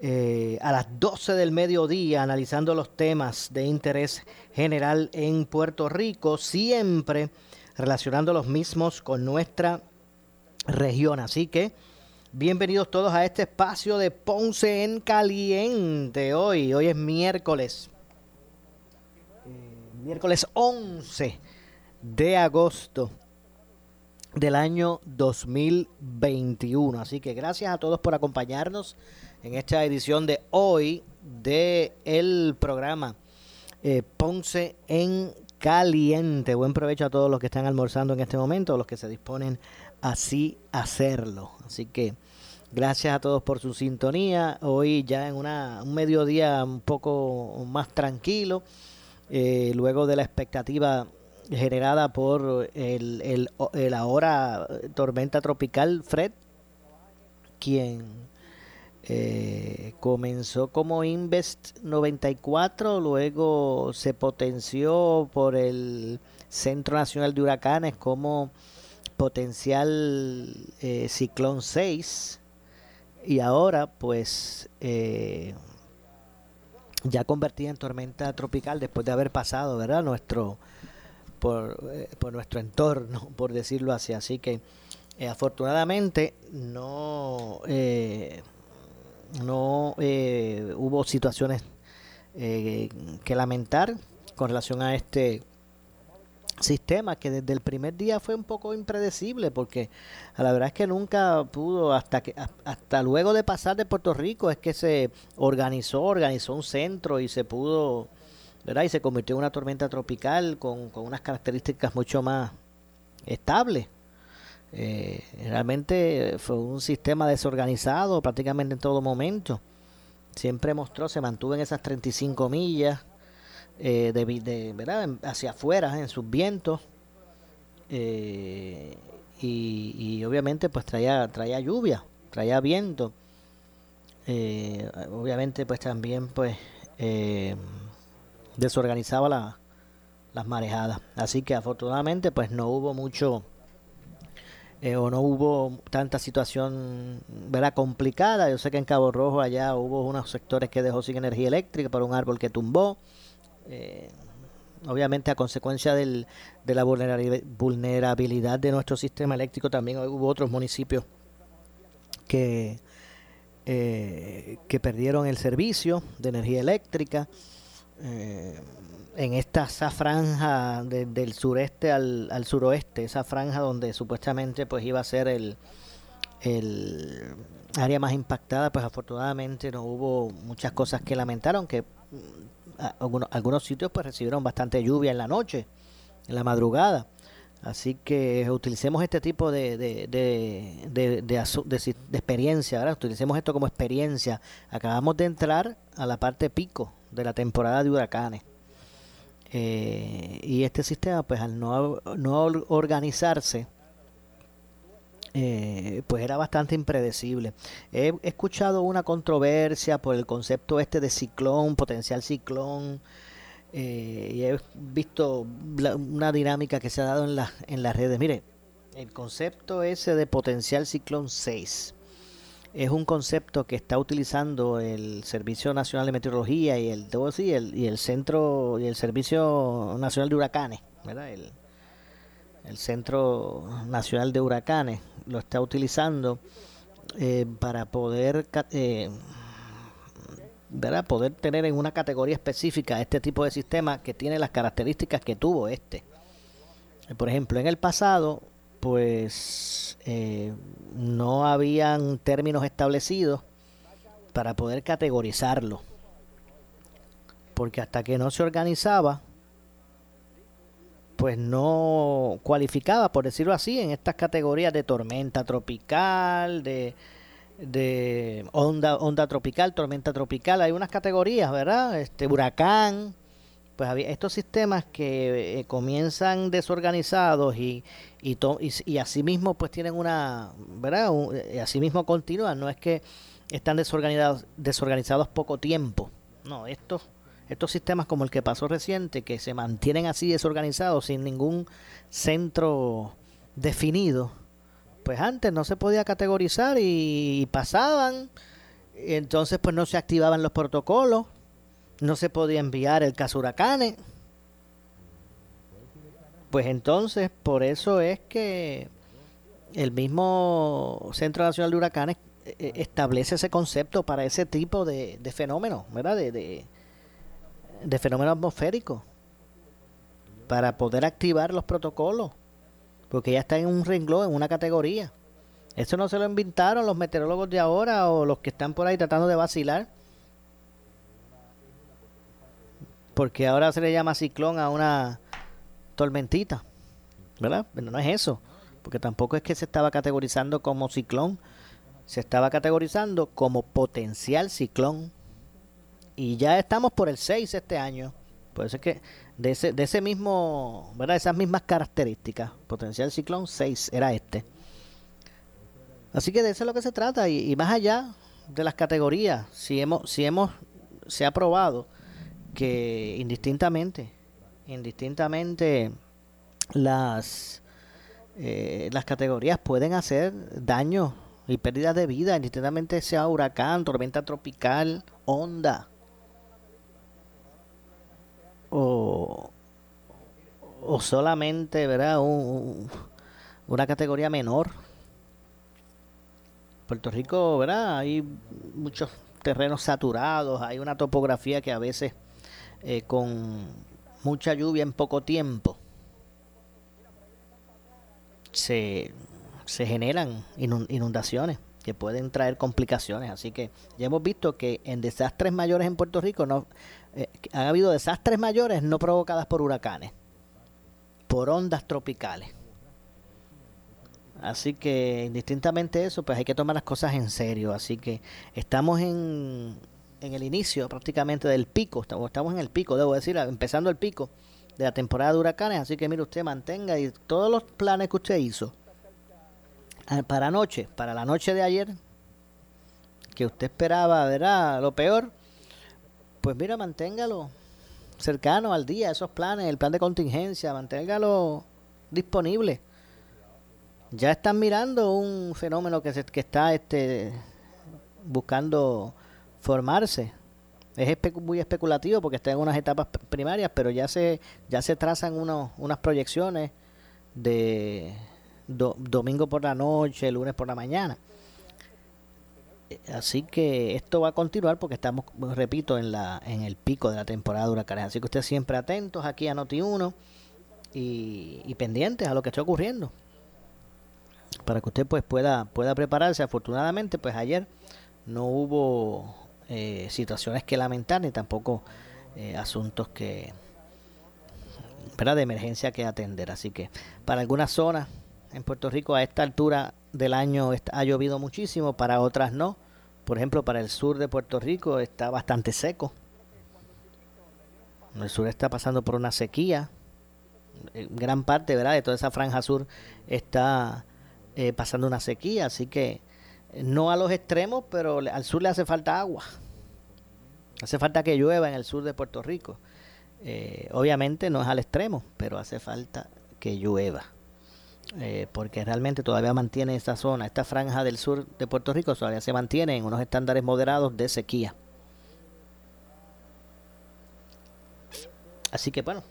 eh, a las 12 del mediodía analizando los temas de interés general en Puerto Rico, siempre relacionando los mismos con nuestra región. Así que bienvenidos todos a este espacio de Ponce en Caliente. Hoy, hoy es miércoles, eh, miércoles 11 de agosto del año 2021. Así que gracias a todos por acompañarnos en esta edición de hoy de el programa eh, Ponce en Caliente. Buen provecho a todos los que están almorzando en este momento, los que se disponen así hacerlo. Así que gracias a todos por su sintonía. Hoy ya en una, un mediodía un poco más tranquilo, eh, luego de la expectativa generada por el, el, el ahora tormenta tropical Fred, quien eh, comenzó como Invest 94, luego se potenció por el Centro Nacional de Huracanes como potencial eh, ciclón 6 y ahora pues eh, ya convertida en tormenta tropical después de haber pasado, ¿verdad? Nuestro por, por nuestro entorno, por decirlo así. Así que afortunadamente no no eh, hubo situaciones eh, que lamentar con relación a este sistema que desde el primer día fue un poco impredecible porque la verdad es que nunca pudo hasta que hasta luego de pasar de Puerto Rico es que se organizó organizó un centro y se pudo verdad y se convirtió en una tormenta tropical con, con unas características mucho más estables eh, realmente fue un sistema desorganizado prácticamente en todo momento. Siempre mostró, se mantuvo en esas 35 millas eh, de, ¿verdad? hacia afuera en sus vientos. Eh, y, obviamente pues traía, traía lluvia, traía viento. Eh, obviamente pues también pues desorganizaba la, las marejadas. Así que afortunadamente pues no hubo mucho eh, o no hubo tanta situación ¿verdad? complicada. Yo sé que en Cabo Rojo allá hubo unos sectores que dejó sin energía eléctrica por un árbol que tumbó. Eh, obviamente a consecuencia del, de la vulnerabilidad de nuestro sistema eléctrico también hubo otros municipios que, eh, que perdieron el servicio de energía eléctrica en esta esa franja del sureste al, al, suroeste, esa franja donde supuestamente pues iba a ser el, el área más impactada, pues afortunadamente no hubo muchas cosas que lamentaron, que mm, algunos, algunos sitios pues recibieron bastante lluvia en la noche, en la madrugada. Así que utilicemos este tipo de, de, de, de, de experiencia, utilicemos esto como experiencia. Acabamos de entrar a la parte pico de la temporada de huracanes. Eh, y este sistema, pues al no, no organizarse, eh, pues era bastante impredecible. He, escuchado una controversia por el concepto este de ciclón, potencial ciclón, eh, y he visto una dinámica que se ha dado en, la, en las redes. Mire, el concepto ese de potencial ciclón 6 es un concepto que está utilizando el Servicio Nacional de Meteorología y el, y el, y el Centro y el Servicio Nacional de Huracanes, ¿verdad? El, Centro Nacional de Huracanes lo está utilizando eh, para poder eh, poder tener en una categoría específica este tipo de sistema que tiene las características que tuvo este. Por ejemplo, en el pasado, pues eh, no habían términos establecidos para poder categorizarlo. Porque hasta que no se organizaba, pues no cualificaba, por decirlo así, en estas categorías de tormenta tropical, de, de onda, onda tropical, tormenta tropical. Hay unas categorías, ¿verdad? Este huracán. Pues había estos sistemas que eh, comienzan desorganizados y, y, y, y asimismo pues tienen una, ¿verdad? y asimismo continúan. No es que están desorganizados, desorganizados poco tiempo. No, estos estos sistemas como el que pasó reciente, que se mantienen así desorganizados sin ningún centro definido, pues antes no se podía categorizar y, pasaban, y entonces pues no se activaban los protocolos, no se podía enviar el caso huracanes. Pues entonces, por eso es que el mismo Centro Nacional de Huracanes eh, eh, establece ese concepto para ese tipo de, fenómenos, ¿verdad? de, de fenómeno atmosférico para poder activar los protocolos, porque ya está en un renglón, en una categoría. Eso no se lo inventaron los meteorólogos de ahora o los que están por ahí tratando de vacilar. Porque ahora se le llama ciclón a una tormentita, ¿verdad? Pero no es eso, porque tampoco es que se estaba categorizando como ciclón, se estaba categorizando como potencial ciclón y ya estamos por el 6 este año. Por eso es que de ese, de ese mismo, ¿verdad? Esas mismas características, potencial ciclón 6 era este. Así que de eso es lo que se trata y, más allá de las categorías, si hemos, si hemos, se ha probado que indistintamente, indistintamente las, eh, las categorías pueden hacer daño y pérdidas de vida, indistintamente sea huracán, tormenta tropical, onda o, o solamente, ¿verdad? una categoría menor. Puerto Rico, ¿verdad? Hay muchos terrenos saturados, hay una topografía que a veces eh, con mucha lluvia en poco tiempo se, se generan inundaciones que pueden traer complicaciones. Así que ya hemos visto que en desastres mayores en Puerto Rico no, eh, han habido desastres mayores no provocadas por huracanes, por ondas tropicales. Así que indistintamente eso, pues hay que tomar las cosas en serio. Así que estamos en, en el inicio prácticamente del pico, estamos, en el pico, debo decir, empezando el pico de la temporada de huracanes. Así que mire usted, mantenga y todos los planes que usted hizo ah, para anoche, para la noche de ayer, que usted esperaba, ¿verdad? Lo peor, pues mira, manténgalo cercano al día, esos planes, el plan de contingencia, manténgalo disponible. Ya están mirando un fenómeno que, se, que está este, buscando formarse. Es muy especulativo porque está en unas etapas primarias, pero ya se, ya se trazan unos, unas proyecciones de domingo por la noche, lunes por la mañana. Así que esto va a continuar porque estamos, repito, en, la, en el pico de la temporada de huracanes. Así que ustedes siempre atentos aquí a Noti1 y, pendientes a lo que está ocurriendo. Para que usted pues pueda, pueda prepararse. Afortunadamente, pues ayer no hubo eh, situaciones que lamentar ni tampoco eh, asuntos que ¿verdad? de emergencia que atender. Así que para algunas zonas en Puerto Rico a esta altura del año ha llovido muchísimo, para otras no. Por ejemplo, para el sur de Puerto Rico está bastante seco. El sur está pasando por una sequía. Gran parte, ¿verdad? De toda esa franja sur está eh, pasando una sequía, así que no a los extremos, pero al sur le hace falta agua. Hace falta que llueva en el sur de Puerto Rico. Eh, obviamente no es al extremo, pero hace falta que llueva. Eh, porque realmente todavía mantiene esta zona, esta franja del sur de Puerto Rico todavía se mantiene en unos estándares moderados de sequía. Así que bueno,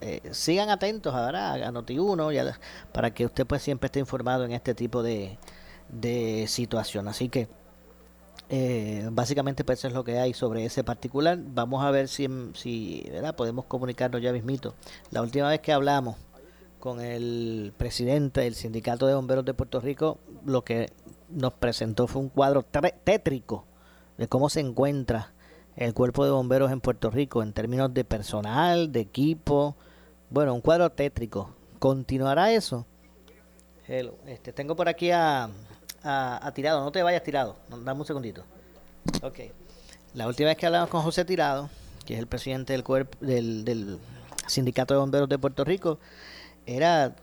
eh, sigan atentos ahora a Noti1 ya, para que usted pues siempre esté informado en este tipo de, de situación. Así que Eh, básicamente pues eso es lo que hay sobre ese particular. Vamos a ver si, si ¿verdad? podemos comunicarnos ya mismito. La última vez que hablamos con el presidente del Sindicato de Bomberos de Puerto Rico, lo que nos presentó fue un cuadro tétrico de cómo se encuentra el cuerpo de bomberos en Puerto Rico en términos de personal, de equipo. Bueno, un cuadro tétrico. ¿Continuará eso? Este, tengo por aquí a, a, Tirado. No te vayas Tirado. Dame un segundito. Ok. La última vez que hablamos con José Tirado, que es el presidente del, cuerpo, del, Sindicato de Bomberos de Puerto Rico, era,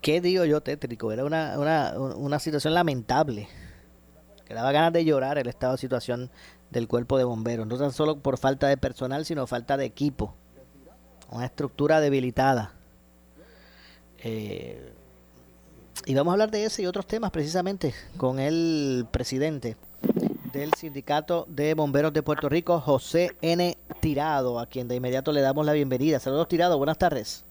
¿qué digo yo tétrico? Era una, una, una situación lamentable. Que daba ganas de llorar el estado de situación del cuerpo de bomberos. No tan solo por falta de personal, sino falta de equipo. Una estructura debilitada. Eh, y vamos a hablar de ese y otros temas precisamente con el presidente del Sindicato de Bomberos de Puerto Rico, José N. Tirado, a quien de inmediato le damos la bienvenida. Saludos, Tirado. Buenas tardes.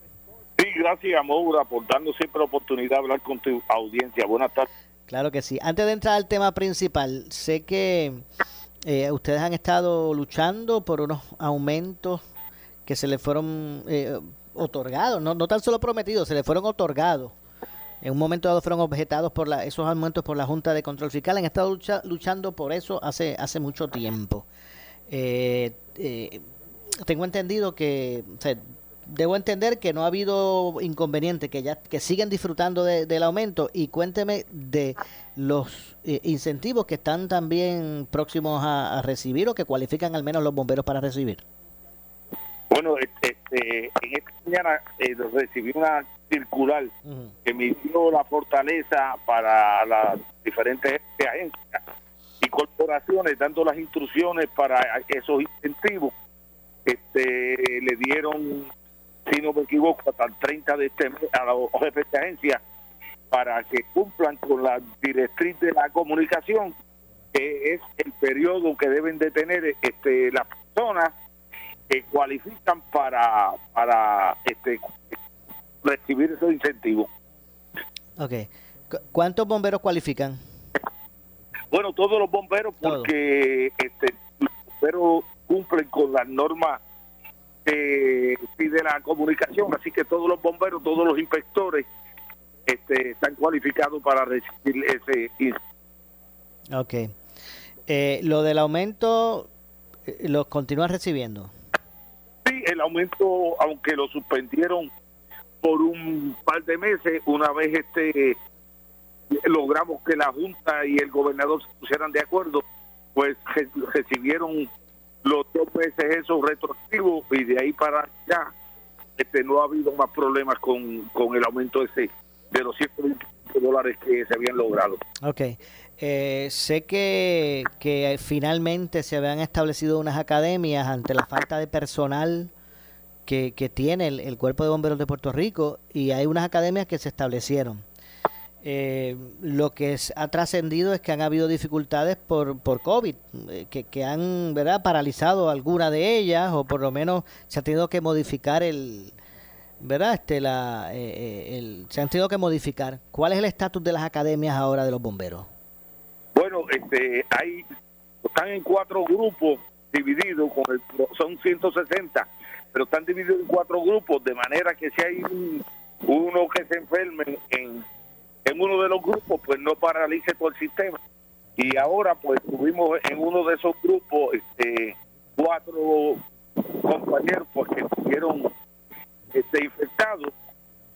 Sí, gracias, Moura, por darnos siempre la oportunidad de hablar con tu audiencia. Buenas tardes. Claro que sí. Antes de entrar al tema principal, sé que eh, ustedes han estado luchando por unos aumentos que se le fueron eh, otorgados, no, no tan solo prometidos, se le fueron otorgados. En un momento dado fueron objetados por la, esos aumentos por la Junta de Control Fiscal. Han estado luchando por eso hace, hace mucho tiempo. Eh, tengo entendido que, debo entender que no ha habido inconveniente, que ya que siguen disfrutando del aumento y cuénteme de los eh, incentivos que están también próximos a, recibir o que cualifican al menos los bomberos para recibir. Bueno, este en esta mañana eh, recibí una circular que me dio la fortaleza para las diferentes agencias y corporaciones dando las instrucciones para esos incentivos. Este, le dieron si no me equivoco, hasta el 30 de este mes a los jefes de agencia para que cumplan con la directriz de la comunicación, que es el periodo que deben de tener este, las personas que cualifican para, para este, recibir esos incentivos. Ok. ¿Cuántos bomberos cualifican? Bueno, todos los bomberos, porque este, los bomberos cumplen con las normas eh, pide la comunicación, así que todos los bomberos, todos los inspectores este, están cualificados para recibir ese. Ok. Eh, lo del aumento, eh, ¿los continúan recibiendo? Sí, el aumento, aunque lo suspendieron por un par de meses, una vez este logramos que la Junta y el gobernador se pusieran de acuerdo, pues recibieron los dos meses esos retroactivos y de ahí para allá este, no ha habido más problemas con, con el aumento ese de los 120 dólares que se habían logrado. Ok. Eh, sé que, que finalmente se habían establecido unas academias ante la falta de personal que, que tiene el, el, Cuerpo de Bomberos de Puerto Rico y hay unas academias que se establecieron. Eh, lo que ha trascendido es que han habido dificultades por, por COVID, eh, que, que, han ¿verdad? paralizado alguna de ellas o por lo menos se ha tenido que modificar el... ¿verdad? Este, la, eh, el, se han tenido que modificar. ¿Cuál es el estatus de las academias ahora de los bomberos? Bueno, este, hay, están en cuatro grupos divididos, con el, son 160, pero están divididos en cuatro grupos, de manera que si hay uno que se enferme en uno de los grupos, pues no paralice todo el sistema. Y ahora, pues tuvimos en uno de esos grupos este, cuatro compañeros porque que estuvieron este, infectados.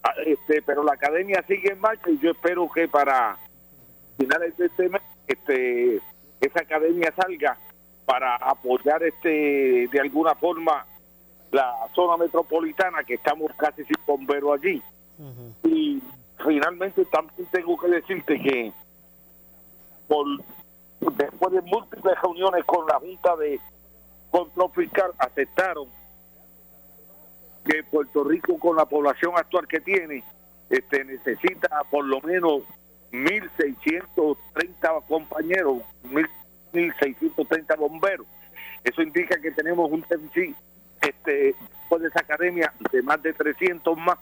Ah, este, pero la academia sigue en marcha y yo espero que para finales de este mes este, esa academia salga para apoyar este de alguna forma la zona metropolitana que estamos casi sin bomberos allí. Y finalmente también tengo que decirte que por después de múltiples reuniones con la Junta de Control Fiscal aceptaron que Puerto Rico con la población actual que tiene este necesita por lo menos 1.630 compañeros, 1.630 bomberos. Eso indica que tenemos un déficit este, de esa academia de más de 300 más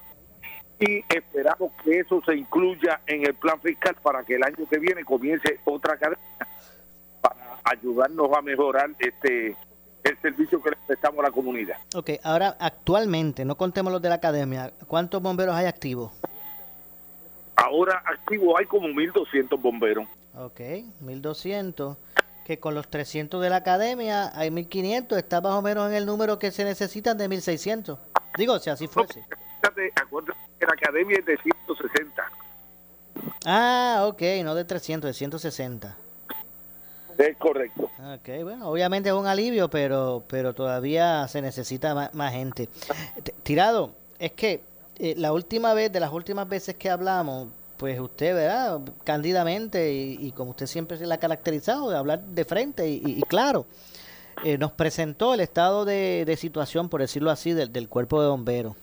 y esperamos que eso se incluya en el plan fiscal para que el año que viene comience otra cadena para ayudarnos a mejorar este el servicio que le prestamos a la comunidad. Ok, ahora actualmente, no contemos los de la academia, ¿cuántos bomberos hay activos? Ahora activo hay como 1.200 bomberos. Ok, 1.200, que con los 300 de la academia hay 1.500, está más o menos en el número que se necesitan de 1.600. Digo, si así fuese. Acuérdate que la academia es de 160. Ah, ok, no de 300, de 160. Es correcto. Ok, bueno, obviamente es un alivio, pero, pero todavía se necesita más, gente. Tirado, es que eh, la última vez, de las últimas veces que hablamos, pues usted, ¿verdad? Cándidamente y, como usted siempre se la ha caracterizado, de hablar de frente y, claro, eh, nos presentó el estado de, situación, por decirlo así, del, cuerpo de bomberos.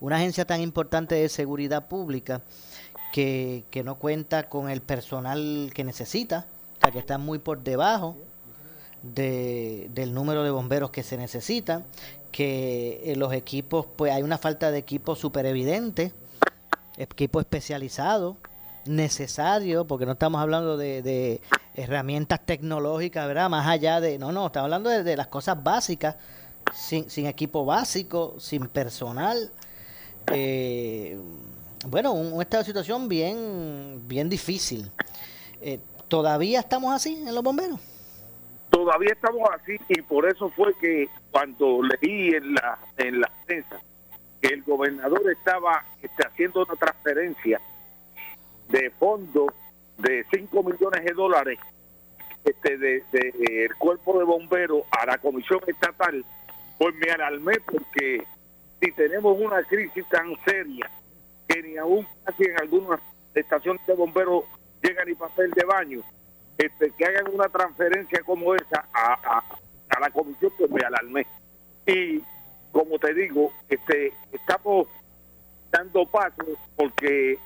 Una agencia tan importante de seguridad pública que, que no cuenta con el personal que necesita, que está muy por debajo de, del número de bomberos que se necesitan, que en los equipos, pues hay una falta de equipo súper evidente, equipo especializado, necesario, porque no estamos hablando de, herramientas tecnológicas, ¿verdad? Más allá de, no, no, estamos hablando de, las cosas básicas, sin, sin, equipo básico, sin personal. Eh, bueno, un, estado de situación bien, bien difícil. Eh, ¿Todavía estamos así en los bomberos? Todavía estamos así y por eso fue que cuando leí en la en la prensa el gobernador estaba este, haciendo una transferencia de fondos de 5 millones de dólares este, de, el cuerpo de bomberos a la comisión estatal, pues me alarmé porque si tenemos una crisis tan seria que ni aún casi en algunas estaciones de bomberos llega ni papel de baño, este, que hagan una transferencia como esa a, a, la comisión, pues me alarmé. Y como te digo, este, estamos dando pasos porque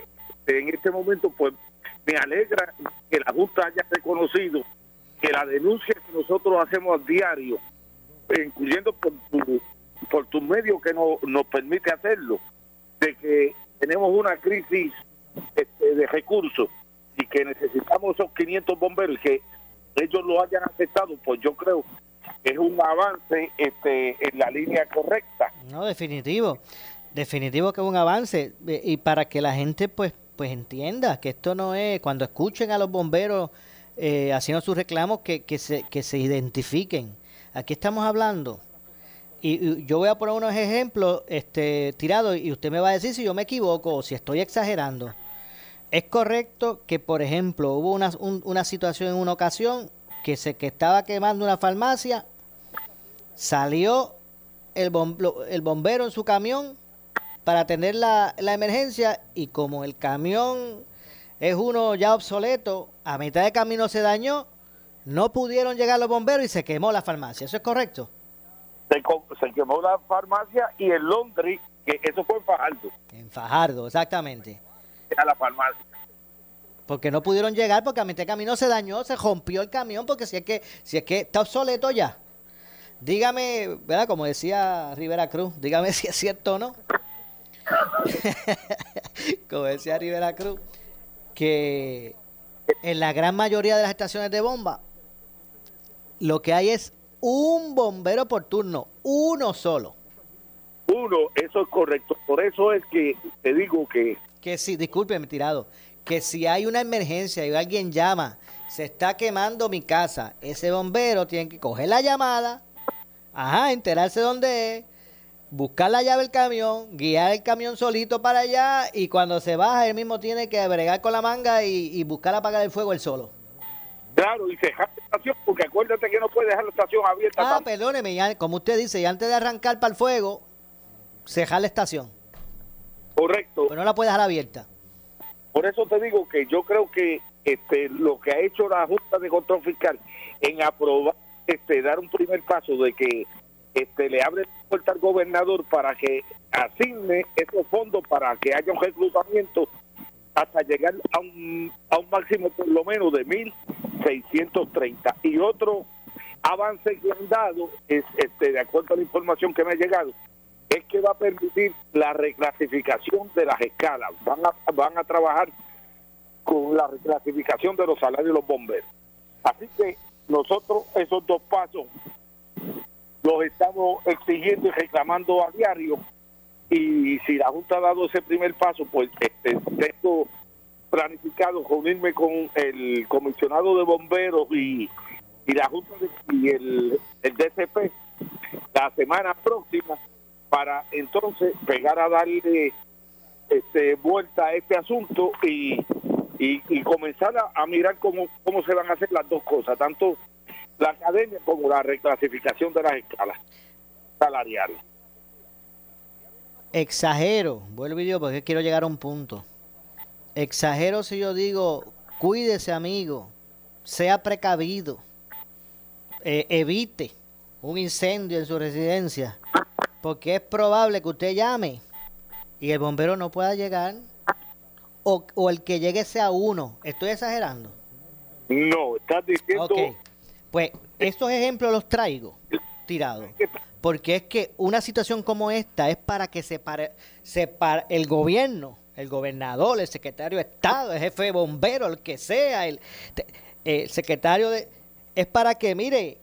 en este momento pues me alegra que la Junta haya reconocido que la denuncia que nosotros hacemos a diario, incluyendo por tu, por tu medio que no, nos permite hacerlo, de que tenemos una crisis este, de recursos y que necesitamos esos 500 bomberos que ellos lo hayan aceptado, pues yo creo es un avance este, en la línea correcta. No, definitivo. Definitivo que es un avance y para que la gente pues pues entienda que esto no es cuando escuchen a los bomberos eh, haciendo sus reclamos que, que, se, que se identifiquen. Aquí estamos hablando y, yo voy a poner unos ejemplos este, tirados y usted me va a decir si yo me equivoco o si estoy exagerando. Es correcto que, por ejemplo, hubo una, una situación en una ocasión que se que estaba quemando una farmacia, salió el, el bombero en su camión para atender la, la emergencia y como el camión es uno ya obsoleto, a mitad de camino se dañó, no pudieron llegar los bomberos y se quemó la farmacia. ¿Eso es correcto? Se, se quemó la farmacia y el Londres, que eso fue en Fajardo. En Fajardo, exactamente a la farmacia. Porque no pudieron llegar porque a mitad de camino se dañó, se rompió el camión porque si es que si es que está obsoleto ya. Dígame, ¿verdad? Como decía Rivera Cruz, dígame si es cierto o no. Como decía Rivera Cruz, que en la gran mayoría de las estaciones de bomba lo que hay es un bombero por turno, uno solo. Uno, eso es correcto. Por eso es que te digo que que si, discúlpeme, tirado, que si hay una emergencia y alguien llama, se está quemando mi casa, ese bombero tiene que coger la llamada, ajá, enterarse dónde es, buscar la llave del camión, guiar el camión solito para allá y cuando se baja él mismo tiene que bregar con la manga y, buscar apagar el fuego él solo. Claro, y dejar la estación, porque acuérdate que no puede dejar la estación abierta. Ah, perdóneme, como usted dice, y antes de arrancar para el fuego, cejar la estación. Correcto. Pero no la puede dejar abierta. Por eso te digo que yo creo que este lo que ha hecho la Junta de Control Fiscal en aprobar, este, dar un primer paso de que este le abre la puerta al gobernador para que asigne esos fondos para que haya un reclutamiento hasta llegar a un, a un máximo por lo menos de 1.630. Y otro avance que han dado es, este, de acuerdo a la información que me ha llegado, es que va a permitir la reclasificación de las escalas. Van a, van a trabajar con la reclasificación de los salarios de los bomberos. Así que nosotros esos dos pasos los estamos exigiendo y reclamando a diario y si la Junta ha dado ese primer paso, pues este, tengo planificado reunirme con el comisionado de bomberos y, y la Junta y el, el DCP la semana próxima para entonces pegar a darle este, vuelta a este asunto y, comenzar a, mirar cómo, cómo se van a hacer las dos cosas, tanto la academia como la reclasificación de las escalas salariales. Exagero, vuelvo y digo porque quiero llegar a un punto. Exagero si yo digo, cuídese amigo, sea precavido, eh, evite un incendio en su residencia, porque es probable que usted llame y el bombero no pueda llegar o, o el que llegue sea uno. ¿Estoy exagerando? No, estás diciendo... Ok, pues estos ejemplos los traigo tirados porque es que una situación como esta es para que se pare, se el gobierno, el gobernador, el secretario de Estado, el jefe de bomberos, el que sea, el, el secretario de... Es para que, mire,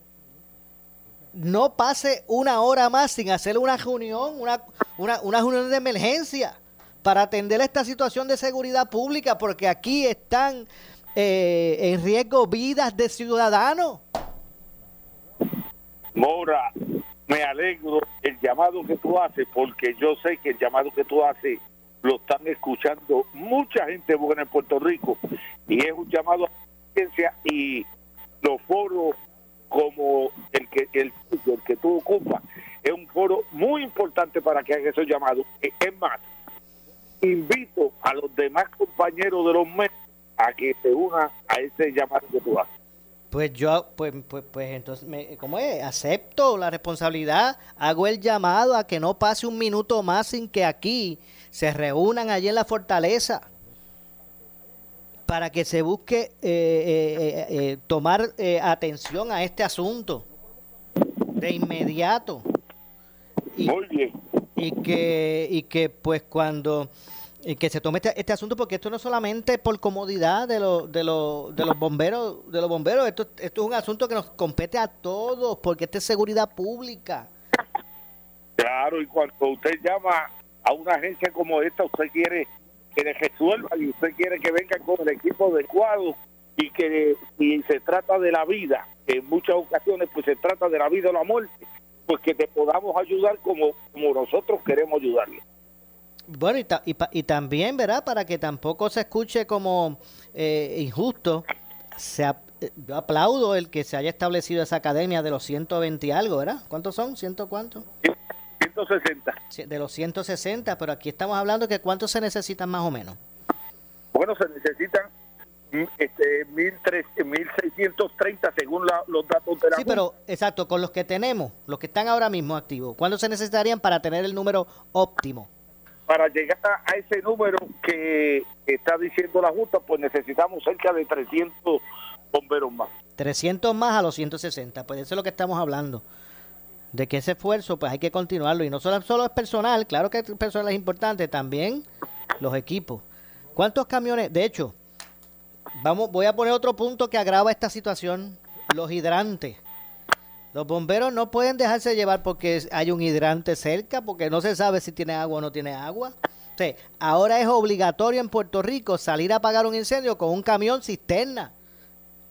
no pase una hora más sin hacer una reunión, una, una, una reunión de emergencia para atender esta situación de seguridad pública, porque aquí están eh, en riesgo vidas de ciudadanos. Mora, me alegro el llamado que tú haces, porque yo sé que el llamado que tú haces lo están escuchando mucha gente buena en Puerto Rico y es un llamado a ciencia y los foros como el que el, el que tú ocupas es un foro muy importante para que haga esos llamados. Es más, invito a los demás compañeros de los medios a que se unan a ese llamado que tú haces. Pues yo, pues, pues, pues entonces, me, ¿cómo es? Acepto la responsabilidad, hago el llamado a que no pase un minuto más sin que aquí se reúnan allí en la fortaleza para que se busque eh, eh, eh, tomar atención a este asunto de inmediato. Muy bien. Y que, y que pues cuando y que se tome este, este, asunto porque esto no es solamente por comodidad de, los de, los de los bomberos de los bomberos esto, esto es un asunto que nos compete a todos porque esto es seguridad pública claro y cuando usted llama a una agencia como esta usted quiere que le resuelva y usted quiere que venga con el equipo adecuado y que si se trata de la vida en muchas ocasiones pues se trata de la vida o la muerte pues que te podamos ayudar como como nosotros queremos ayudarle bueno, y, y, también, ¿verdad? Para que tampoco se escuche como eh, injusto, se, yo aplaudo el que se haya establecido esa academia de los 120 y algo, ¿verdad? ¿Cuántos son? ¿Ciento cuántos? 160. De los 160, pero aquí estamos hablando que cuántos se necesitan más o menos. Bueno, se necesitan mm, este, 1.630 según los datos de la Sí, pero exacto, con los que tenemos, los que están ahora mismo activos, ¿cuántos se necesitarían para tener el número óptimo? para llegar a ese número que está diciendo la Junta, pues necesitamos cerca de 300 bomberos más. 300 más a los 160, pues eso es lo que estamos hablando. De que ese esfuerzo, pues hay que continuarlo. Y no solo, solo es personal, claro que el personal es importante, también los equipos. ¿Cuántos camiones? De hecho, vamos, voy a poner otro punto que agrava esta situación, los hidrantes. Los bomberos no pueden dejarse llevar porque hay un hidrante cerca, porque no se sabe si tiene agua o no tiene agua. ahora es obligatorio en Puerto Rico salir a apagar un incendio con un camión cisterna.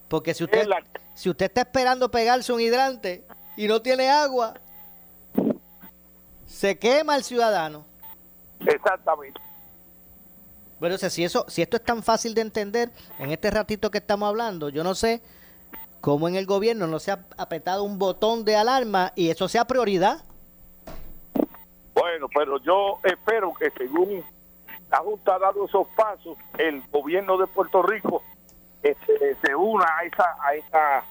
Porque si usted, si usted está esperando pegarse un hidrante y no tiene agua, se quema el ciudadano. Exactamente. Bueno, si, eso, si esto es tan fácil de entender en este ratito que estamos hablando, yo no sé cómo en el gobierno no se ha apretado un botón de alarma y eso sea prioridad. Bueno, pero yo espero que según la Junta ha dado esos pasos, el gobierno de Puerto Rico este, se una a esa a esa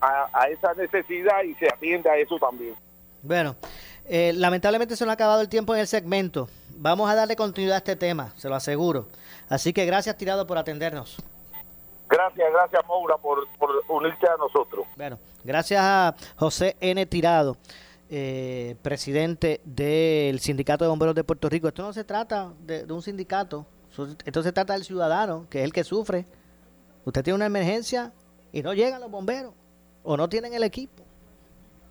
a, esa necesidad y se atienda a eso también. Bueno, eh, lamentablemente se nos ha acabado el tiempo en el segmento. Vamos a darle continuidad a este tema, se lo aseguro. Así que gracias, Tirado, por atendernos. Gracias, gracias Maura por, unirte a nosotros. Bueno, gracias a José N. Tirado, eh, presidente del Sindicato de Bomberos de Puerto Rico. Esto no se trata de, un sindicato, esto se trata del ciudadano, que es el que sufre. Usted tiene una emergencia, y no llegan los bomberos o no tienen el equipo.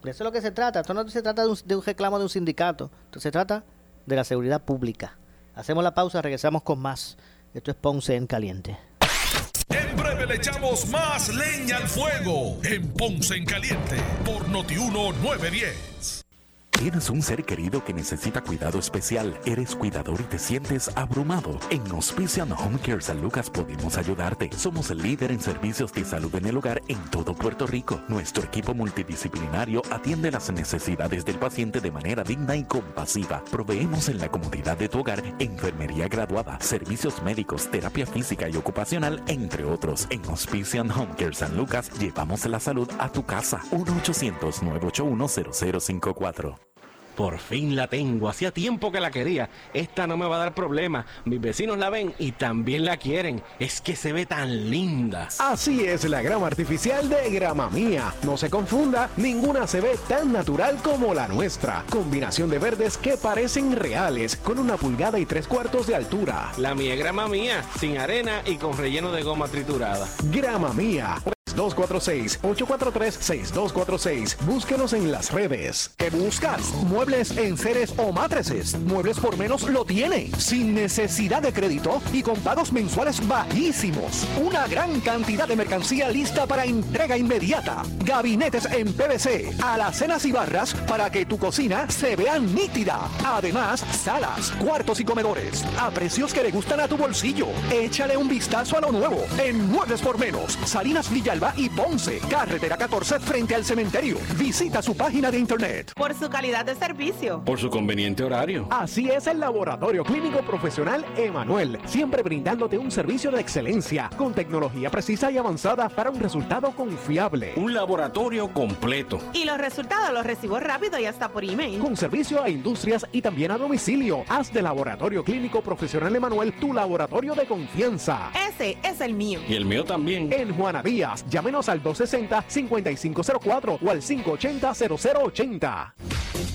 De eso es lo que se trata. Esto no se trata de un, reclamo de un sindicato. Esto se trata de la seguridad pública. Hacemos la pausa, regresamos con más. Esto es Ponce en Caliente. En breve le echamos más leña al fuego en Ponce en Caliente por Notiuno 910. Tienes un ser querido que necesita cuidado especial, eres cuidador y te sientes abrumado. En Hospician Home Care San Lucas podemos ayudarte. Somos el líder en servicios de salud en el hogar en todo Puerto Rico. Nuestro equipo multidisciplinario atiende las necesidades del paciente de manera digna y compasiva. Proveemos en la comodidad de tu hogar enfermería graduada, servicios médicos, terapia física y ocupacional, entre otros. En Hospician Home Care San Lucas llevamos la salud a tu casa. 1-800-981-0054. Por fin la tengo, hacía tiempo que la quería. Esta no me va a dar problema. Mis vecinos la ven y también la quieren. Es que se ve tan linda. Así es la grama artificial de Grama Mía. No se confunda, ninguna se ve tan natural como la nuestra. Combinación de verdes que parecen reales, con una pulgada y tres cuartos de altura. La mía grama mía, sin arena y con relleno de goma triturada. Grama Mía. 246-843-6246. Búsquenos en las redes. ¿Qué buscas? Muebles en seres o matrices. Muebles por menos lo tiene. Sin necesidad de crédito y con pagos mensuales bajísimos. Una gran cantidad de mercancía lista para entrega inmediata. Gabinetes en PVC, alacenas y barras para que tu cocina se vea nítida. Además, salas, cuartos y comedores. A precios que le gustan a tu bolsillo. Échale un vistazo a lo nuevo. En Muebles por menos. Salinas Villalba y Ponce. Carretera 14 frente al cementerio. Visita su página de internet. Por su calidad de servicio. Por su conveniente horario. Así es el Laboratorio Clínico Profesional Emanuel, siempre brindándote un servicio de excelencia, con tecnología precisa y avanzada para un resultado confiable. Un laboratorio completo. Y los resultados los recibo rápido y hasta por email. Con servicio a industrias y también a domicilio. Haz de Laboratorio Clínico Profesional Emanuel tu laboratorio de confianza. Ese es el mío. Y el mío también. En Juana Díaz, llámenos al 260-5504 o al 580-0080.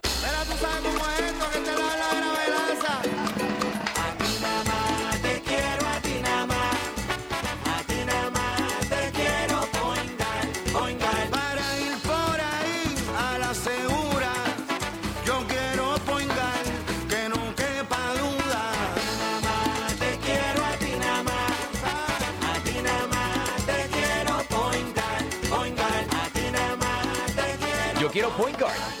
Pero tú sabes cómo es esto que te da la gravelaza. A ti nada más te quiero, a ti nada más. A ti nada más te quiero poingar, poingar. Para ir por ahí a la segura. Yo quiero poingar, que no quepa duda. A ti nada más te quiero, a ti nada más. A ti nada más te quiero poingar, poingar. A ti nada más te quiero. Yo quiero point guard.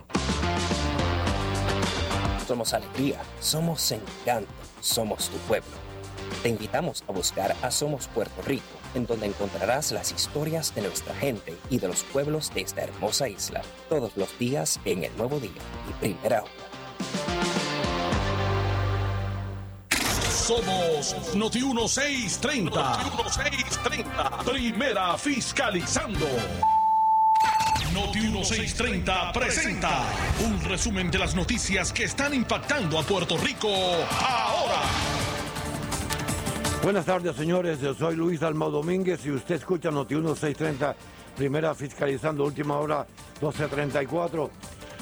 Somos alegría, somos encanto, somos tu pueblo. Te invitamos a buscar a Somos Puerto Rico, en donde encontrarás las historias de nuestra gente y de los pueblos de esta hermosa isla, todos los días en el nuevo día y primera hora. Somos Noti 1630. Noti 1630. Primera fiscalizando. Noti 1630 presenta un resumen de las noticias que están impactando a Puerto Rico ahora. Buenas tardes, señores. Yo soy Luis Dalmau Domínguez y usted escucha Noti 1630, primera fiscalizando, última hora 1234.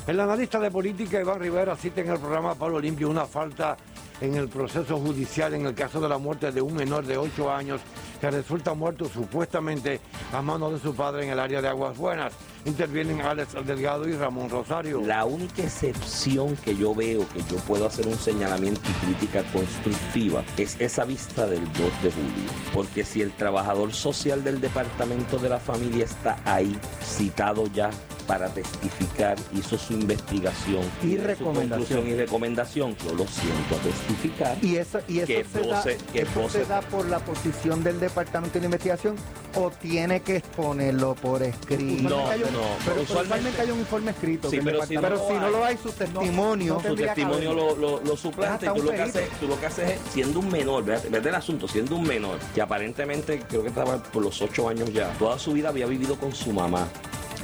El analista de política Iván Rivera cita en el programa Pablo Limpio una falta en el proceso judicial en el caso de la muerte de un menor de 8 años que resulta muerto supuestamente a manos de su padre en el área de Aguas Buenas. Intervienen Alex Delgado y Ramón Rosario. La única excepción que yo veo que yo puedo hacer un señalamiento y crítica constructiva es esa vista del 2 de julio. Porque si el trabajador social del Departamento de la Familia está ahí, citado ya para testificar, hizo su investigación Y su recomendación. conclusión y recomendación, yo lo siento a testificar. Y eso, y eso, que se, da, voce- que eso voce- se da por la posición del Departamento de Investigación o tiene que exponerlo por escrito. No, no, Pero usualmente- usualmente hay un informe escrito. Sí, que el pero si no lo pero si no hay, lo hay, su testimonio. su testimonio lo, lo, lo y Hasta tú lo, que haces, tú lo que haces es, siendo un menor, vete el asunto, siendo un menor, que aparentemente creo que estaba por los ocho años ya, toda su vida había vivido con su mamá.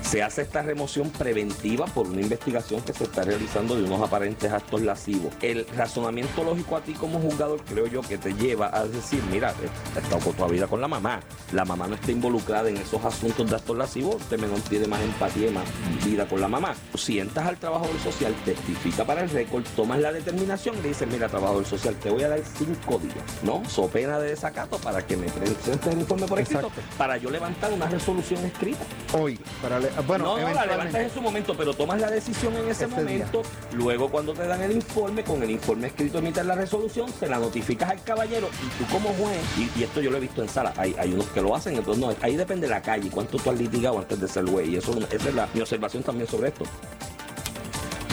Se hace esta remoción preventiva por una investigación que se está realizando de unos aparentes actos lascivos. El razonamiento lógico a ti como juzgador creo yo que te lleva a decir, mira, he estado por toda vida con la mamá, la mamá no está involucrada en esos asuntos de actos lascivos, este menor tiene más empatía y más vida con la mamá. Sientas al trabajador social, testifica para el récord, tomas la determinación y le dices, mira, trabajador social, te voy a dar cinco días, ¿no? So pena de desacato para que me presentes el informe por escrito, para yo levantar una resolución escrita. Hoy, para le- bueno, no, no, la levantas en su momento, pero tomas la decisión en ese, Ese día. momento. Luego, cuando te dan el informe, con el informe escrito emites la resolución, se la notificas al caballero y tú como juez, y, y esto yo lo he visto en sala, hay, hay unos que lo hacen, entonces no, ahí depende de la calle, cuánto tú has litigado antes de ser juez, y eso, esa es la, mi observación también sobre esto.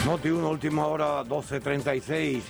Noti 1, última hora 12.36.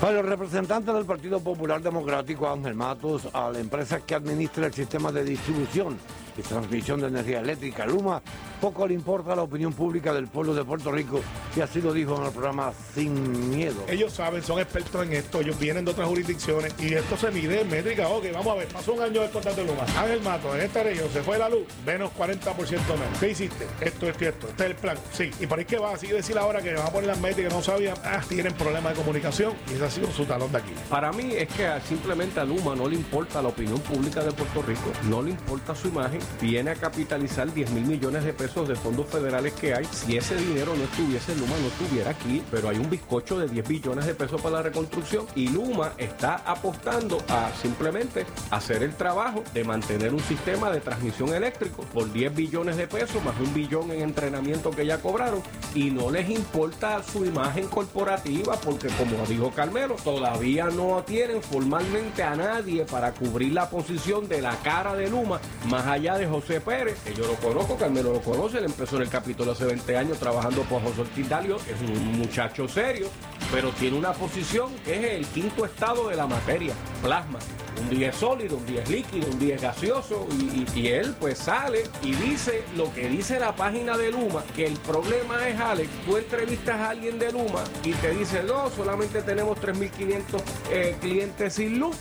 Para el representante del Partido Popular Democrático, Ángel Matos, a la empresa que administra el sistema de distribución y transmisión de energía eléctrica, Luma, poco le importa la opinión pública del pueblo de Puerto Rico, y así lo dijo en el programa Sin Miedo. Ellos saben, son expertos en esto, ellos vienen de otras jurisdicciones y esto se mide en métrica. Ok, vamos a ver, pasó un año del contrato de Luma. Ángel Mato, en esta región se fue la luz, menos 40% menos. ¿Qué hiciste? Esto, esto y esto. Este es el plan. Sí. Y por ahí que va, así decir ahora que van a poner las métricas, no sabían, ah, tienen problemas de comunicación y ese ha sido su talón de aquí. Para mí es que simplemente a Luma no le importa la opinión pública de Puerto Rico, no le importa su imagen, viene a capitalizar 10 mil millones de pesos de fondos federales que hay. Si ese dinero no estuviese, Luma no estuviera aquí, pero hay un bizcocho de 10 billones de pesos para la reconstrucción y Luma está apostando a simplemente hacer el trabajo de mantener un sistema de transmisión eléctrico por 10 billones de pesos más un billón en entrenamiento que ya cobraron y no les importa su imagen corporativa porque como dijo Carmelo, todavía no tienen formalmente a nadie para cubrir la posición de la cara de Luma, más allá de José Pérez, que yo lo conozco, Carmelo lo conoce, él empezó en el capítulo hace 20 años trabajando por José Ortiz Dalio, es un muchacho serio, pero tiene una posición que es el quinto estado de la materia, plasma. Un día es sólido, un día es líquido, un día es gaseoso y él pues sale y dice lo que dice la página de Luma, que el problema es Alex, tú entrevistas a alguien de Luma y te dice, no, solamente tenemos 3.500 eh, clientes sin luz.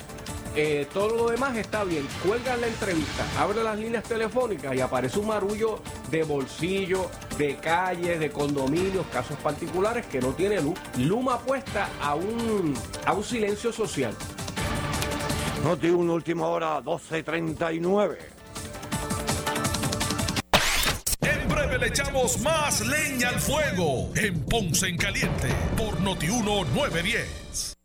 Eh, todo lo demás está bien. Cuelga la entrevista, abre las líneas telefónicas y aparece un marullo de bolsillo, de calles, de condominios, casos particulares que no tiene luz. Luma apuesta a un, a un silencio social. Noti 1, última hora 12.39. En breve le echamos más leña al fuego en Ponce en Caliente por Noti 1 910.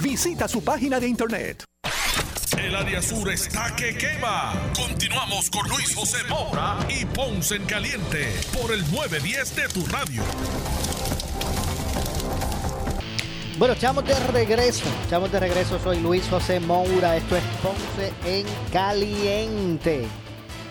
Visita su página de internet. El área sur está que quema. Continuamos con Luis José Moura y Ponce en Caliente por el 910 de tu radio. Bueno, estamos de regreso. Estamos de regreso. Soy Luis José Moura. Esto es Ponce en Caliente.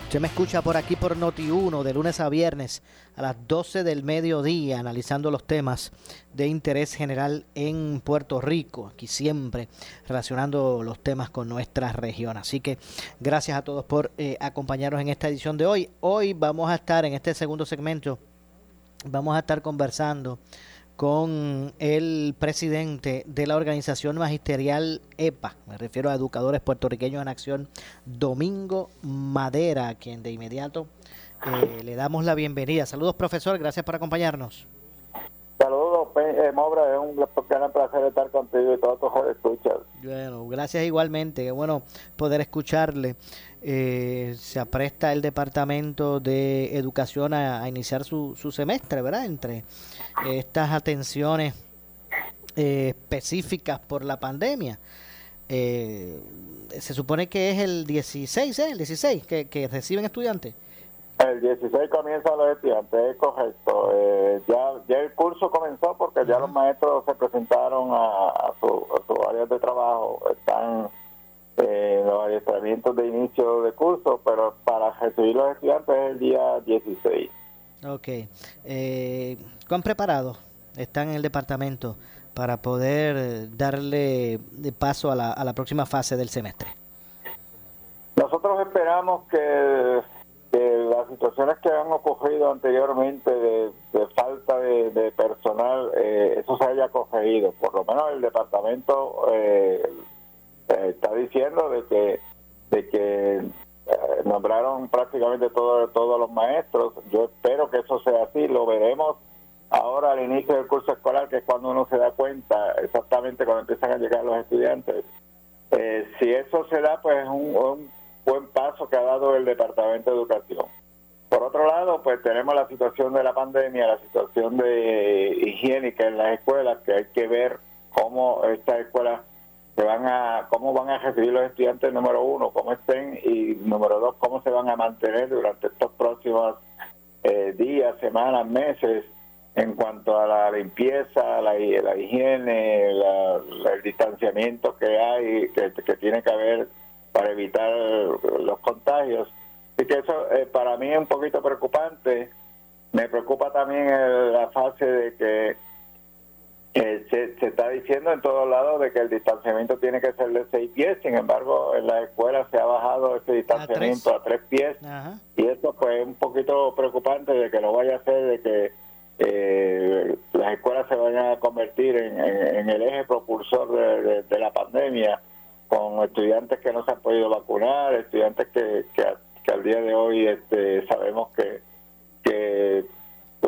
Usted me escucha por aquí por Noti1 de lunes a viernes a las 12 del mediodía analizando los temas de interés general en Puerto Rico. Aquí siempre relacionando los temas con nuestra región. Así que gracias a todos por eh, acompañarnos en esta edición de hoy. Hoy vamos a estar en este segundo segmento. Vamos a estar conversando con el presidente de la organización magisterial EPA, me refiero a Educadores Puertorriqueños en Acción, Domingo Madera, a quien de inmediato eh, le damos la bienvenida. Saludos, profesor, gracias por acompañarnos. Saludos, Pe- eh, Mobra, es un gran placer estar contigo y todos tus escuchas. Bueno, gracias igualmente, qué bueno poder escucharle. Eh, se apresta el Departamento de Educación a, a iniciar su, su semestre, ¿verdad? Entre estas atenciones eh, específicas por la pandemia. Eh, se supone que es el 16, ¿eh? El 16 que, que reciben estudiantes. El 16 comienza los estudiantes, es correcto. Eh, ya, ya el curso comenzó porque ya los maestros se presentaron a, a su, a sus áreas de trabajo, están adiestramientos de inicio de curso, pero para recibir los estudiantes es el día 16. Ok. Eh, ¿Cuán preparados están en el departamento para poder darle de paso a la, a la próxima fase del semestre? Nosotros esperamos que, que las situaciones que han ocurrido anteriormente de, de falta de, de personal, eh, eso se haya corregido. Por lo menos el departamento eh, eh, está diciendo de que de que eh, nombraron prácticamente todo- todos los maestros. Yo espero que eso sea así. Lo veremos ahora al inicio del curso escolar, que es cuando uno se da cuenta exactamente cuando empiezan a llegar los estudiantes. Eh, si eso se da, pues es un, buen paso que ha dado el Departamento de Educación. Por otro lado, pues tenemos la situación de la pandemia, la situación de higiénica en las escuelas, que hay que ver cómo estas escuelas se van a, cómo van a recibir los estudiantes, número uno, cómo estén, y número dos, cómo se van a mantener durante estos próximos eh, días, semanas, meses, en cuanto a la limpieza, la, higiene, la- el distanciamiento que hay, que, que tiene que haber para evitar los contagios. Y que eso eh, para mí es un poquito preocupante. Me preocupa también el- la fase de que eh, se, se está diciendo en todos lados de que el distanciamiento tiene que ser de seis pies, sin embargo en las escuelas se ha bajado ese distanciamiento a tres, pies y esto pues es un poquito preocupante de que no vaya a ser de que eh, las escuelas se vayan a convertir en, en- en el eje propulsor de, de- de la pandemia con estudiantes que no se han podido vacunar, estudiantes que, que, al día de hoy este, sabemos que, que,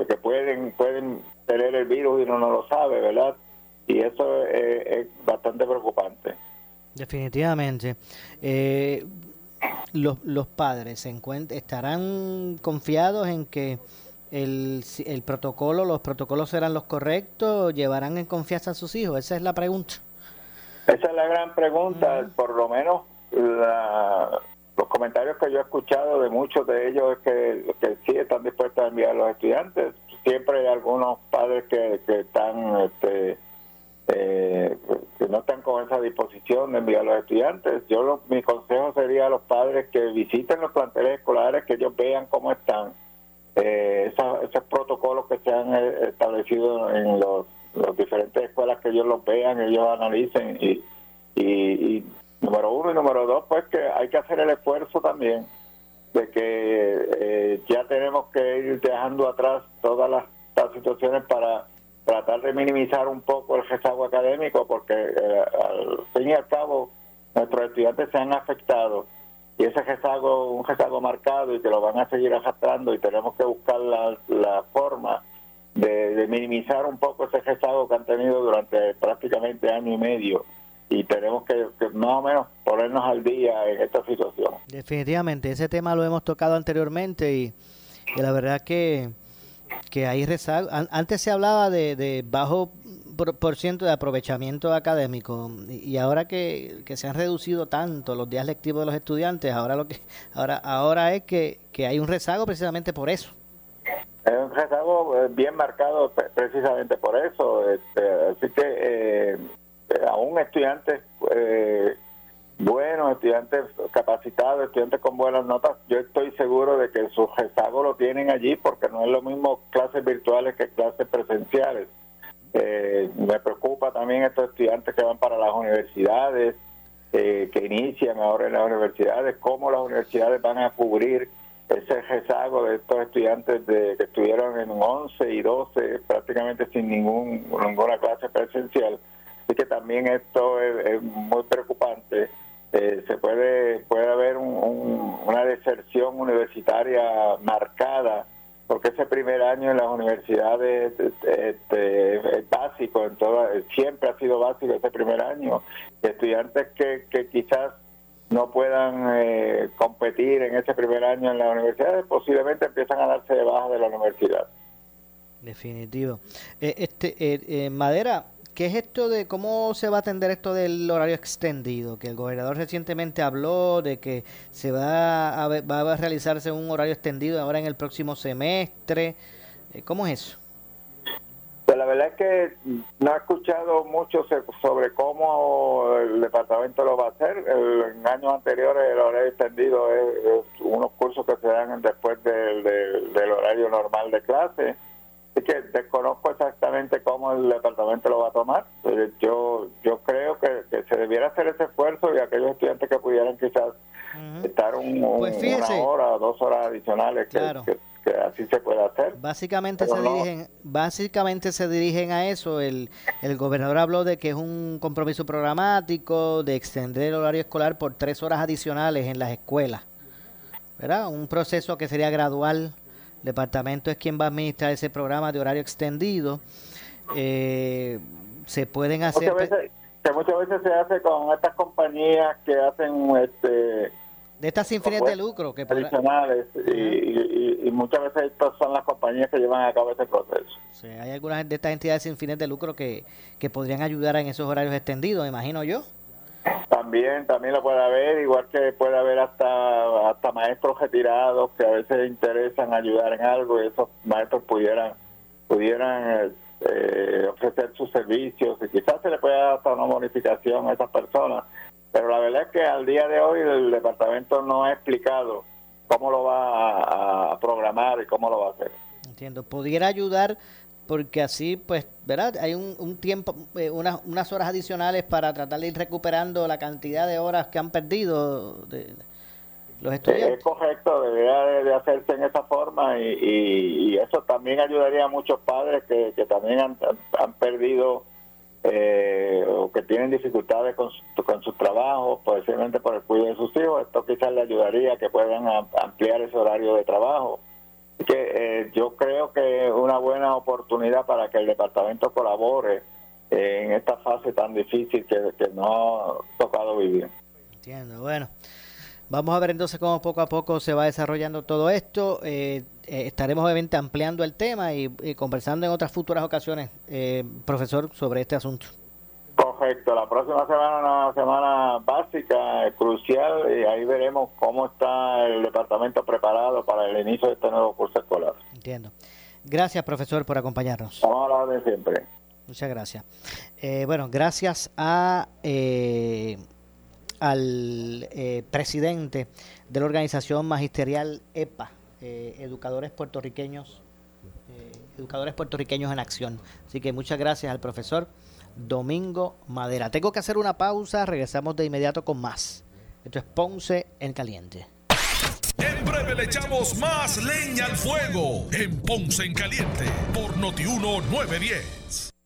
que pueden, pueden tener el virus y uno no lo sabe, ¿verdad? Y eso es, es bastante preocupante. Definitivamente. Eh, los, los padres se estarán confiados en que el, el protocolo, los protocolos serán los correctos, llevarán en confianza a sus hijos. Esa es la pregunta. Esa es la gran pregunta, por lo menos la- los comentarios que yo he escuchado de muchos de ellos es que, que sí están dispuestos a enviar a los estudiantes. Siempre hay algunos padres que, que están, este, eh, que no están con esa disposición de enviar a los estudiantes. Yo lo- mi consejo sería a los padres que visiten los planteles escolares, que ellos vean cómo están eh, esos, esos protocolos que se han eh, establecido en los, las diferentes escuelas, que ellos los vean, ellos analicen y, y, y número uno y número dos, pues que hay que hacer el esfuerzo también de que eh, ya tenemos que ir dejando atrás todas las, situaciones para tratar de minimizar un poco el rezago académico porque eh, al fin y al cabo nuestros estudiantes se han afectado y ese rezago, un rezago marcado y que lo van a seguir arrastrando y tenemos que buscar la, la forma de, de minimizar un poco ese rezago que han tenido durante prácticamente año y medio y tenemos que, que más o menos ponernos al día en esta situación. Definitivamente, ese tema lo hemos tocado anteriormente y, y la verdad que, que hay rezago. An- Antes se hablaba de, de bajo por, ciento de aprovechamiento académico y, ahora que, que se han reducido tanto los días lectivos de los estudiantes, ahora lo que ahora ahora es que, que hay un rezago precisamente por eso. Es un rezago eh, bien marcado pre- precisamente por eso. este, así que eh, eh, aún estudiantes eh, buenos, estudiantes capacitados, estudiantes con buenas notas, yo estoy seguro de que su rezago lo tienen allí porque no es lo mismo clases virtuales que clases presenciales. Eh, me preocupa también estos estudiantes que van para las universidades, eh, que inician ahora en las universidades, cómo las universidades van a cubrir ese rezago de estos estudiantes de, que estuvieron en 11 y 12 prácticamente sin ningún, ninguna clase presencial. Así que también esto es, muy preocupante. Eh, se puede puede haber un- un- una deserción universitaria marcada porque ese primer año en las universidades este, es básico en toda, siempre ha sido básico ese primer año estudiantes que, que quizás no puedan eh, competir en ese primer año en las universidades posiblemente empiezan a darse de baja de la universidad Definitivo. Eh, este eh, eh, Madera, ¿qué es esto de cómo se va a atender esto del horario extendido? Que el gobernador recientemente habló de que se va a, va a realizarse un horario extendido ahora en el próximo semestre. Eh, ¿Cómo es eso? Pues la verdad es que no he escuchado mucho sobre cómo el departamento lo va a hacer. En años anteriores el horario extendido es, es unos cursos que se dan después del, del- del horario normal de clase. Que desconozco exactamente cómo el departamento lo va a tomar. Yo yo creo que, que se debiera hacer ese esfuerzo y aquellos estudiantes que pudieran quizás estar un, un- Pues una hora o dos horas adicionales, que, Claro. que- que así se puede hacer. Básicamente Pero se no- dirigen, básicamente se dirigen a eso. El, el gobernador habló de que es un compromiso programático de extender el horario escolar por tres horas adicionales en las escuelas. ¿Verdad? Un proceso que sería gradual. El departamento es quien va a administrar ese programa de horario extendido. Eh, se pueden hacer... muchas veces, que muchas veces se hace con estas compañías que hacen este de estas sin fines de lucro que podrá- adicionales y, y- y muchas veces estas son las compañías que llevan a cabo ese proceso. Sí, hay algunas de estas entidades sin fines de lucro que, que podrían ayudar en esos horarios extendidos, imagino yo. También también lo puede haber, igual que puede haber hasta hasta maestros retirados que a veces interesan ayudar en algo y esos maestros pudieran pudieran eh, ofrecer sus servicios y quizás se le pueda dar hasta una bonificación a esas personas. Pero la verdad es que al día de hoy el departamento no ha explicado cómo lo va a, a programar y cómo lo va a hacer. Entiendo. Pudiera ayudar porque así, pues, ¿verdad? Hay un, un tiempo, eh, unas, unas horas adicionales para tratar de ir recuperando la cantidad de horas que han perdido de los estudiantes. Es correcto, debería de, de hacerse en esa forma y, y- y eso también ayudaría a muchos padres que, que también han, han- perdido eh, o que tienen dificultades con, su- con sus trabajos, posiblemente por el cuidado de sus hijos. Esto quizás le ayudaría a que puedan am- ampliar ese horario de trabajo. Que eh, yo creo que es una buena oportunidad para que el departamento colabore eh, en esta fase tan difícil que, que nos ha tocado vivir. Entiendo. Bueno, vamos a ver entonces cómo poco a poco se va desarrollando todo esto. Eh, eh, estaremos obviamente ampliando el tema y, y conversando en otras futuras ocasiones, eh, profesor, sobre este asunto. Correcto, la próxima semana una semana básica, crucial, y ahí veremos cómo está el departamento preparado para el inicio de este nuevo curso escolar. Entiendo. Gracias, profesor, por acompañarnos. Vamos a la orden siempre. Muchas gracias. Eh, bueno, gracias a eh, al eh, presidente de la organización magisterial EPA, eh, Educadores Puertorriqueños, eh, Educadores Puertorriqueños en Acción. Así que muchas gracias al profesor Domingo Madera. Tengo que hacer una pausa, regresamos de inmediato con más. Esto es Ponce en Caliente. En breve le echamos más leña al fuego en Ponce en Caliente por Notiuno 910.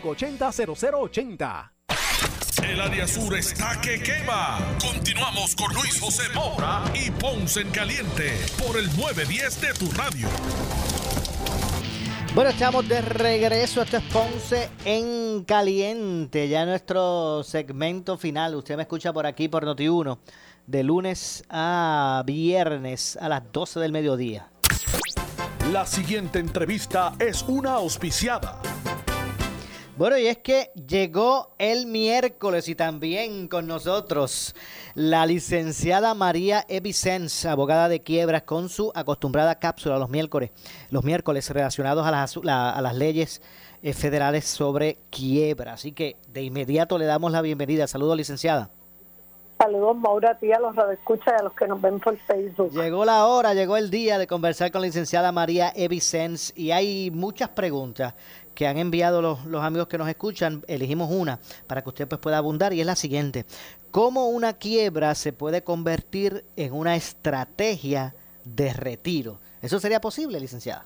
580-0080. El área sur está que quema. Continuamos con Luis José Moura y Ponce en Caliente por el 910 de tu radio. Bueno, estamos de regreso. Esto es Ponce en Caliente. Ya nuestro segmento final. Usted me escucha por aquí por Noti1 de lunes a viernes a las 12 del mediodía. La siguiente entrevista es una auspiciada. Bueno, y es que llegó el miércoles y también con nosotros la licenciada María Evicens, abogada de quiebras, con su acostumbrada cápsula los miércoles, los miércoles relacionados a las, la- a las leyes eh, federales sobre quiebra. Así que de inmediato le damos la bienvenida. Saludos, licenciada. Saludos, Maura, a ti, a los radioescuchas y a los que nos ven por Facebook. Llegó la hora, llegó el día de conversar con la licenciada María Evicens y hay muchas preguntas que han enviado los, los amigos que nos escuchan. Elegimos una para que usted pues, pueda abundar y es la siguiente. ¿Cómo una quiebra se puede convertir en una estrategia de retiro? ¿Eso sería posible, licenciada?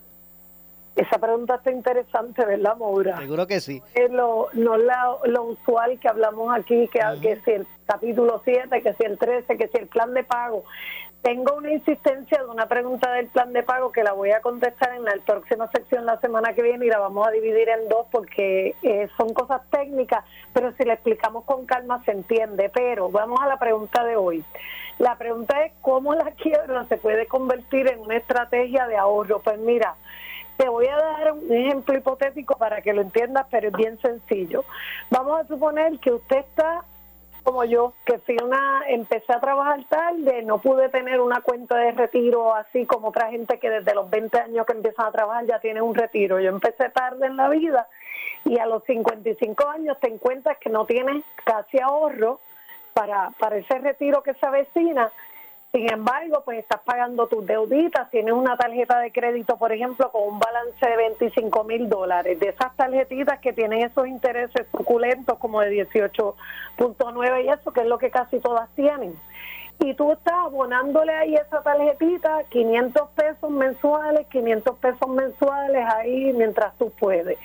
Esa pregunta está interesante, ¿verdad, Maura? Seguro que sí. Es lo, no la- lo usual que hablamos aquí, que, que si el capítulo 7, que si el 13, que si el plan de pago. Tengo una insistencia de una pregunta del plan de pago que la voy a contestar en la próxima sección la semana que viene y la vamos a dividir en dos porque eh, son cosas técnicas, pero si la explicamos con calma se entiende. Pero vamos a la pregunta de hoy. La pregunta es cómo la quiebra se puede convertir en una estrategia de ahorro. Pues mira, te voy a dar un ejemplo hipotético para que lo entiendas, pero es bien sencillo. Vamos a suponer que usted está como yo, que fui una, empecé a trabajar tarde, no pude tener una cuenta de retiro así como otra gente que desde los 20 años que empiezan a trabajar ya tiene un retiro. Yo empecé tarde en la vida y a los 55 años te encuentras que no tienes casi ahorro para, para ese retiro que se avecina. Sin embargo, pues estás pagando tus deuditas, tienes una tarjeta de crédito, por ejemplo, con un balance de 25 mil dólares. De esas tarjetitas que tienen esos intereses suculentos como de 18.9 y eso, que es lo que casi todas tienen. Y tú estás abonándole ahí esa tarjetita 500 pesos mensuales, 500 pesos mensuales ahí mientras tú puedes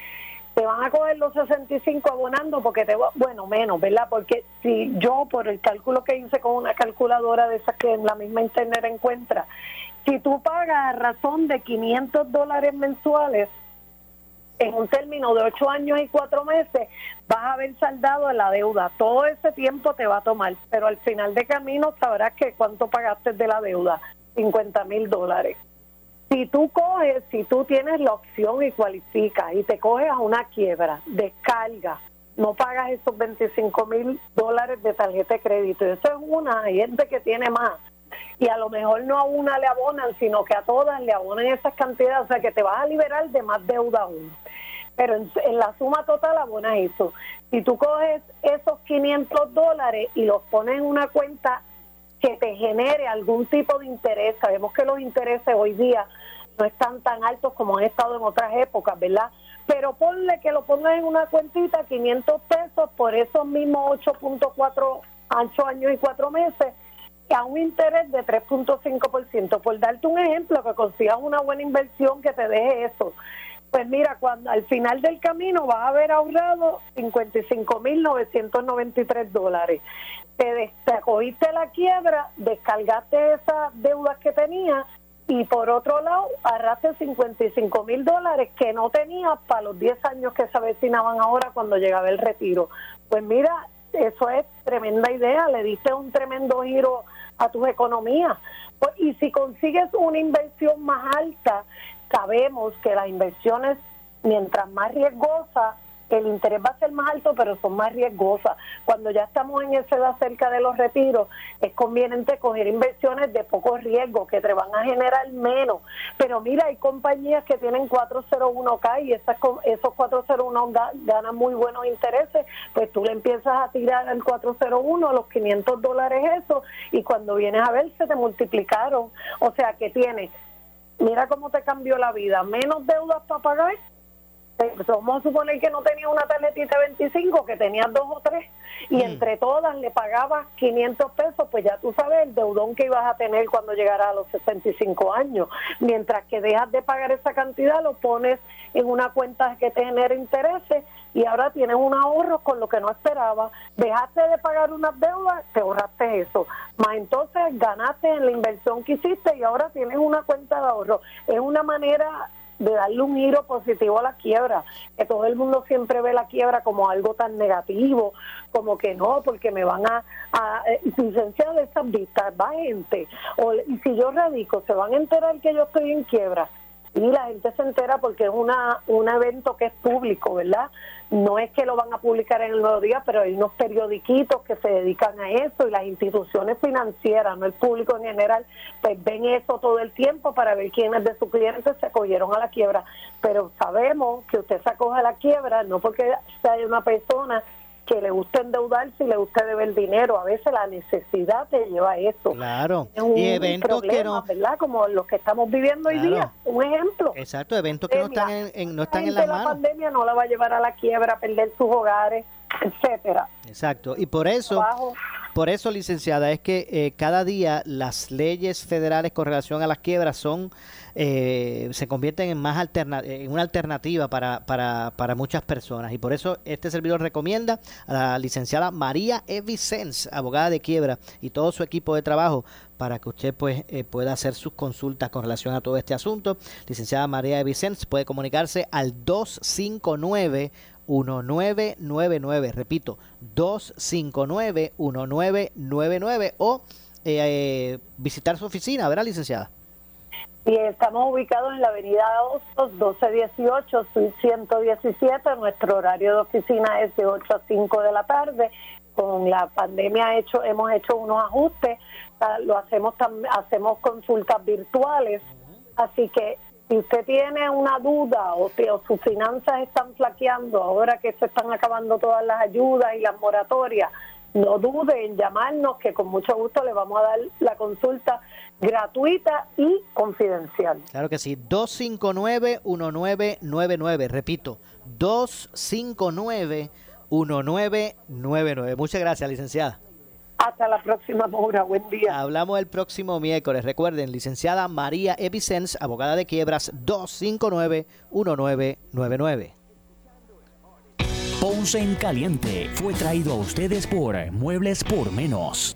te van a coger los 65 abonando porque te va, bueno, menos, ¿verdad? Porque si yo, por el cálculo que hice con una calculadora de esas que en la misma internet encuentra, si tú pagas a razón de 500 dólares mensuales, en un término de 8 años y 4 meses, vas a haber saldado la deuda. Todo ese tiempo te va a tomar, pero al final de camino sabrás que cuánto pagaste de la deuda, 50 mil dólares. Si tú coges, si tú tienes la opción y cualificas y te coges a una quiebra, descarga, no pagas esos 25 mil dólares de tarjeta de crédito. Eso es una, hay gente que tiene más. Y a lo mejor no a una le abonan, sino que a todas le abonan esas cantidades. O sea que te vas a liberar de más deuda aún. Pero en, la suma total abonas eso. Si tú coges esos 500 dólares y los pones en una cuenta que te genere algún tipo de interés. Sabemos que los intereses hoy día no están tan altos como han estado en otras épocas, ¿verdad? Pero ponle que lo pongas en una cuentita, 500 pesos por esos mismos 8.4, 8 años y 4 meses, a un interés de 3.5%. Por darte un ejemplo, que consigas una buena inversión que te deje eso. Pues mira, cuando al final del camino vas a haber ahorrado 55.993 dólares. Te, des- la quiebra, descargaste esas deudas que tenías y por otro lado arrastre 55 mil dólares que no tenía para los 10 años que se avecinaban ahora cuando llegaba el retiro. Pues mira, eso es tremenda idea, le diste un tremendo giro a tus economías. Pues, y si consigues una inversión más alta, sabemos que las inversiones, mientras más riesgosas, el interés va a ser más alto, pero son más riesgosas. Cuando ya estamos en esa edad cerca de los retiros, es conveniente coger inversiones de poco riesgo, que te van a generar menos. Pero mira, hay compañías que tienen 401k y esas, esos 401 ga- ganan muy buenos intereses, pues tú le empiezas a tirar al 401 los 500 dólares eso, y cuando vienes a ver se te multiplicaron. O sea que tienes, mira cómo te cambió la vida, menos deudas para pagar vamos a suponer que no tenía una tarjetita de 25, que tenía dos o tres, y entre todas le pagabas 500 pesos, pues ya tú sabes el deudón que ibas a tener cuando llegara a los 65 años. Mientras que dejas de pagar esa cantidad, lo pones en una cuenta que te genera intereses y ahora tienes un ahorro con lo que no esperabas. Dejaste de pagar unas deudas, te ahorraste eso. Más entonces ganaste en la inversión que hiciste y ahora tienes una cuenta de ahorro. Es una manera de darle un giro positivo a la quiebra, que todo el mundo siempre ve la quiebra como algo tan negativo, como que no, porque me van a, a eh, licenciar de esas vistas, va gente, o, y si yo radico, se van a enterar que yo estoy en quiebra, y la gente se entera porque es una un evento que es público, ¿verdad? No es que lo van a publicar en el Nuevo Día, pero hay unos periodiquitos que se dedican a eso y las instituciones financieras, no el público en general, pues ven eso todo el tiempo para ver quiénes de sus clientes se acogieron a la quiebra. Pero sabemos que usted se acoge a la quiebra no porque sea una persona que le gusta endeudarse y le gusta deber dinero. A veces la necesidad te lleva a eso. Claro. Es un Y eventos que no. ¿verdad? Como los que estamos viviendo hoy día. Un ejemplo. Exacto, eventos que no Eh, mira, están en, en- no están en las la manos. pandemia no la va a llevar a la quiebra, a perder sus hogares, etcétera. Exacto. Y por eso, Trabajo. por eso, licenciada, es que eh, cada día las leyes federales con relación a las quiebras son eh, se convierten en más alterna en una alternativa para, para, para muchas personas. Y por eso este servidor recomienda a la licenciada María E. Vicens, abogada de quiebra, y todo su equipo de trabajo para que usted pues eh, pueda hacer sus consultas con relación a todo este asunto. Licenciada María E. Vicens puede comunicarse al 259 1999, repito, 259-1999 o eh, eh, visitar su oficina, ¿verdad, licenciada? Y estamos ubicados en la avenida Hostos, 1218, suite 117. Nuestro horario de oficina es de 8 a 5 de la tarde. Con la pandemia hecho, hemos hecho unos ajustes. Lo hacemos, hacemos consultas virtuales. Así que si usted tiene una duda o sus finanzas están flaqueando ahora que se están acabando todas las ayudas y las moratorias, no dude en llamarnos que con mucho gusto le vamos a dar la consulta gratuita y confidencial. Claro que sí, 259-1999, repito, 259-1999. Muchas gracias, licenciada. Hasta la próxima, Maura. Buen día. Hablamos el próximo miércoles. Recuerden, licenciada María Evicens, abogada de quiebras, 259-1999. Ponce en Caliente fue traído a ustedes por Muebles por Menos.